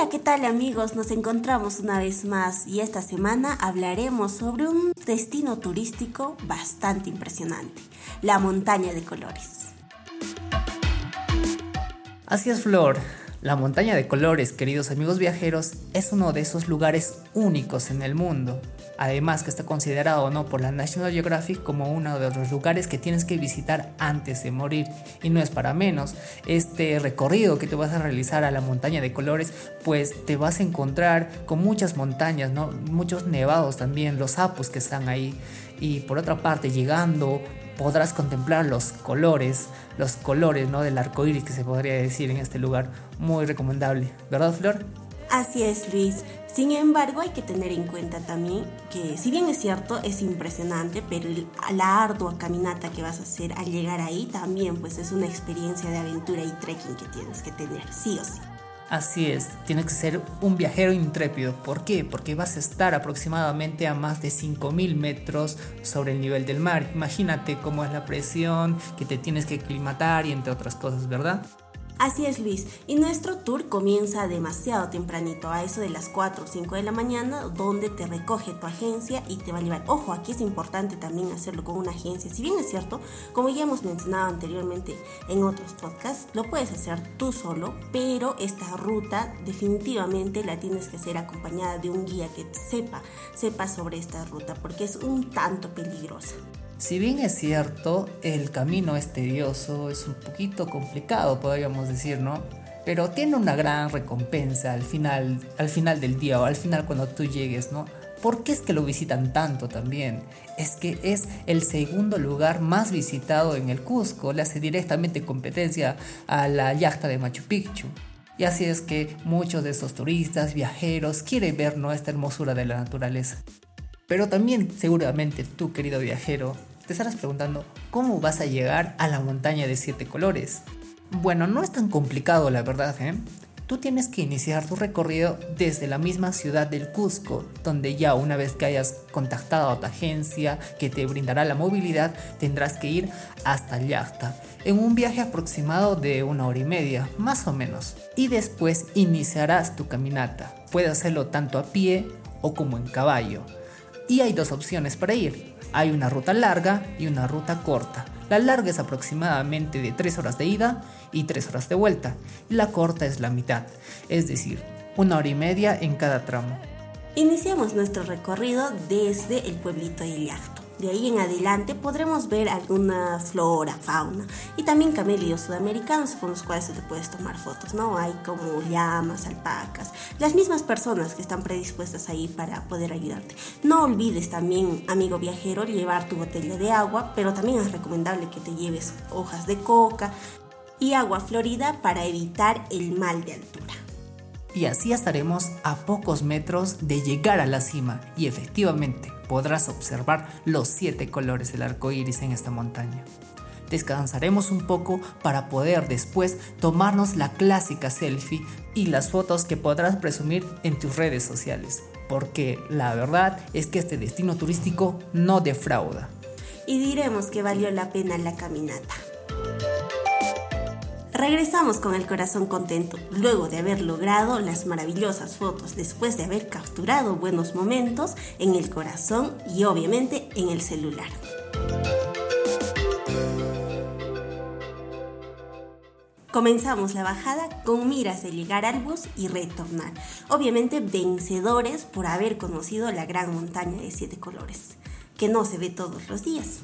Hola, ¿qué tal amigos? Nos encontramos una vez más y esta semana hablaremos sobre un destino turístico bastante impresionante, la montaña de colores. Así es, Flor. La montaña de colores, queridos amigos viajeros, es uno de esos lugares únicos en el mundo. Además que está considerado ¿no? por la National Geographic como uno de los lugares que tienes que visitar antes de morir. Y no es para menos. Este recorrido que te vas a realizar a la montaña de colores, pues te vas a encontrar con muchas montañas, ¿no? muchos nevados también, los sapos que están ahí. Y por otra parte, llegando podrás contemplar los colores, los colores ¿no? del arco iris que se podría decir en este lugar. Muy recomendable, ¿verdad, Flor? Así es, Luis. Sin embargo, hay que tener en cuenta también que, si bien es cierto, es impresionante, pero la ardua caminata que vas a hacer al llegar ahí también, pues es una experiencia de aventura y trekking que tienes que tener, sí o sí. Así es, tienes que ser un viajero intrépido. ¿Por qué? Porque vas a estar aproximadamente a más de 5.000 metros sobre el nivel del mar. Imagínate cómo es la presión, que te tienes que aclimatar y entre otras cosas, ¿verdad? Así es Luis, y nuestro tour comienza demasiado tempranito, a eso de las 4 o 5 de la mañana, donde te recoge tu agencia y te va a llevar. Ojo, aquí es importante también hacerlo con una agencia. Si bien es cierto, como ya hemos mencionado anteriormente en otros podcasts, lo puedes hacer tú solo, pero esta ruta definitivamente la tienes que hacer acompañada de un guía que sepa, sepa sobre esta ruta, porque es un tanto peligrosa. Si bien es cierto, el camino es tedioso, es un poquito complicado, podríamos decir, ¿no? Pero tiene una gran recompensa al final, al final del día o al final cuando tú llegues, ¿no? ¿Por qué es que lo visitan tanto también? Es que es el segundo lugar más visitado en el Cusco, le hace directamente competencia a la yacta de Machu Picchu. Y así es que muchos de esos turistas, viajeros, quieren ver esta hermosura de la naturaleza. Pero también seguramente tú, querido viajero, te estarás preguntando, ¿cómo vas a llegar a la montaña de siete colores? Bueno, no es tan complicado la verdad, ¿eh? Tú tienes que iniciar tu recorrido desde la misma ciudad del Cusco, donde ya una vez que hayas contactado a tu agencia que te brindará la movilidad, tendrás que ir hasta Llacta, en un viaje aproximado de una hora y media, más o menos. Y después iniciarás tu caminata. Puedes hacerlo tanto a pie o como en caballo. Y hay dos opciones para ir. Hay una ruta larga y una ruta corta. La larga es aproximadamente de 3 horas de ida y 3 horas de vuelta. Y la corta es la mitad, es decir, una hora y media en cada tramo. Iniciamos nuestro recorrido desde el pueblito de Llacto. De ahí en adelante podremos ver alguna flora, fauna y también camellos sudamericanos con los cuales te puedes tomar fotos, ¿no? Hay como llamas, alpacas, las mismas personas que están predispuestas ahí para poder ayudarte. No olvides también, amigo viajero, llevar tu botella de agua, pero también es recomendable que te lleves hojas de coca y agua florida para evitar el mal de altura y así estaremos a pocos metros de llegar a la cima y efectivamente podrás observar los siete colores del arco iris en esta montaña. Descansaremos un poco para poder después tomarnos la clásica selfie y las fotos que podrás presumir en tus redes sociales, porque la verdad es que este destino turístico no defrauda. Y diremos que valió la pena la caminata. Regresamos con el corazón contento, luego de haber logrado las maravillosas fotos, después de haber capturado buenos momentos en el corazón y obviamente en el celular. Comenzamos la bajada con miras de llegar al bus y retornar, obviamente vencedores por haber conocido la gran montaña de siete colores, que no se ve todos los días.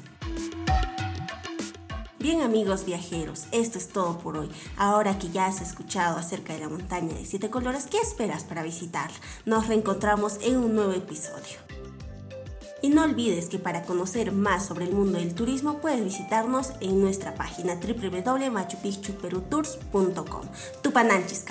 Bien amigos viajeros, esto es todo por hoy. Ahora que ya has escuchado acerca de la montaña de siete colores, ¿qué esperas para visitarla? Nos reencontramos en un nuevo episodio. Y no olvides que para conocer más sobre el mundo del turismo puedes visitarnos en nuestra página www.machupicchuperutours.com. Tupananchis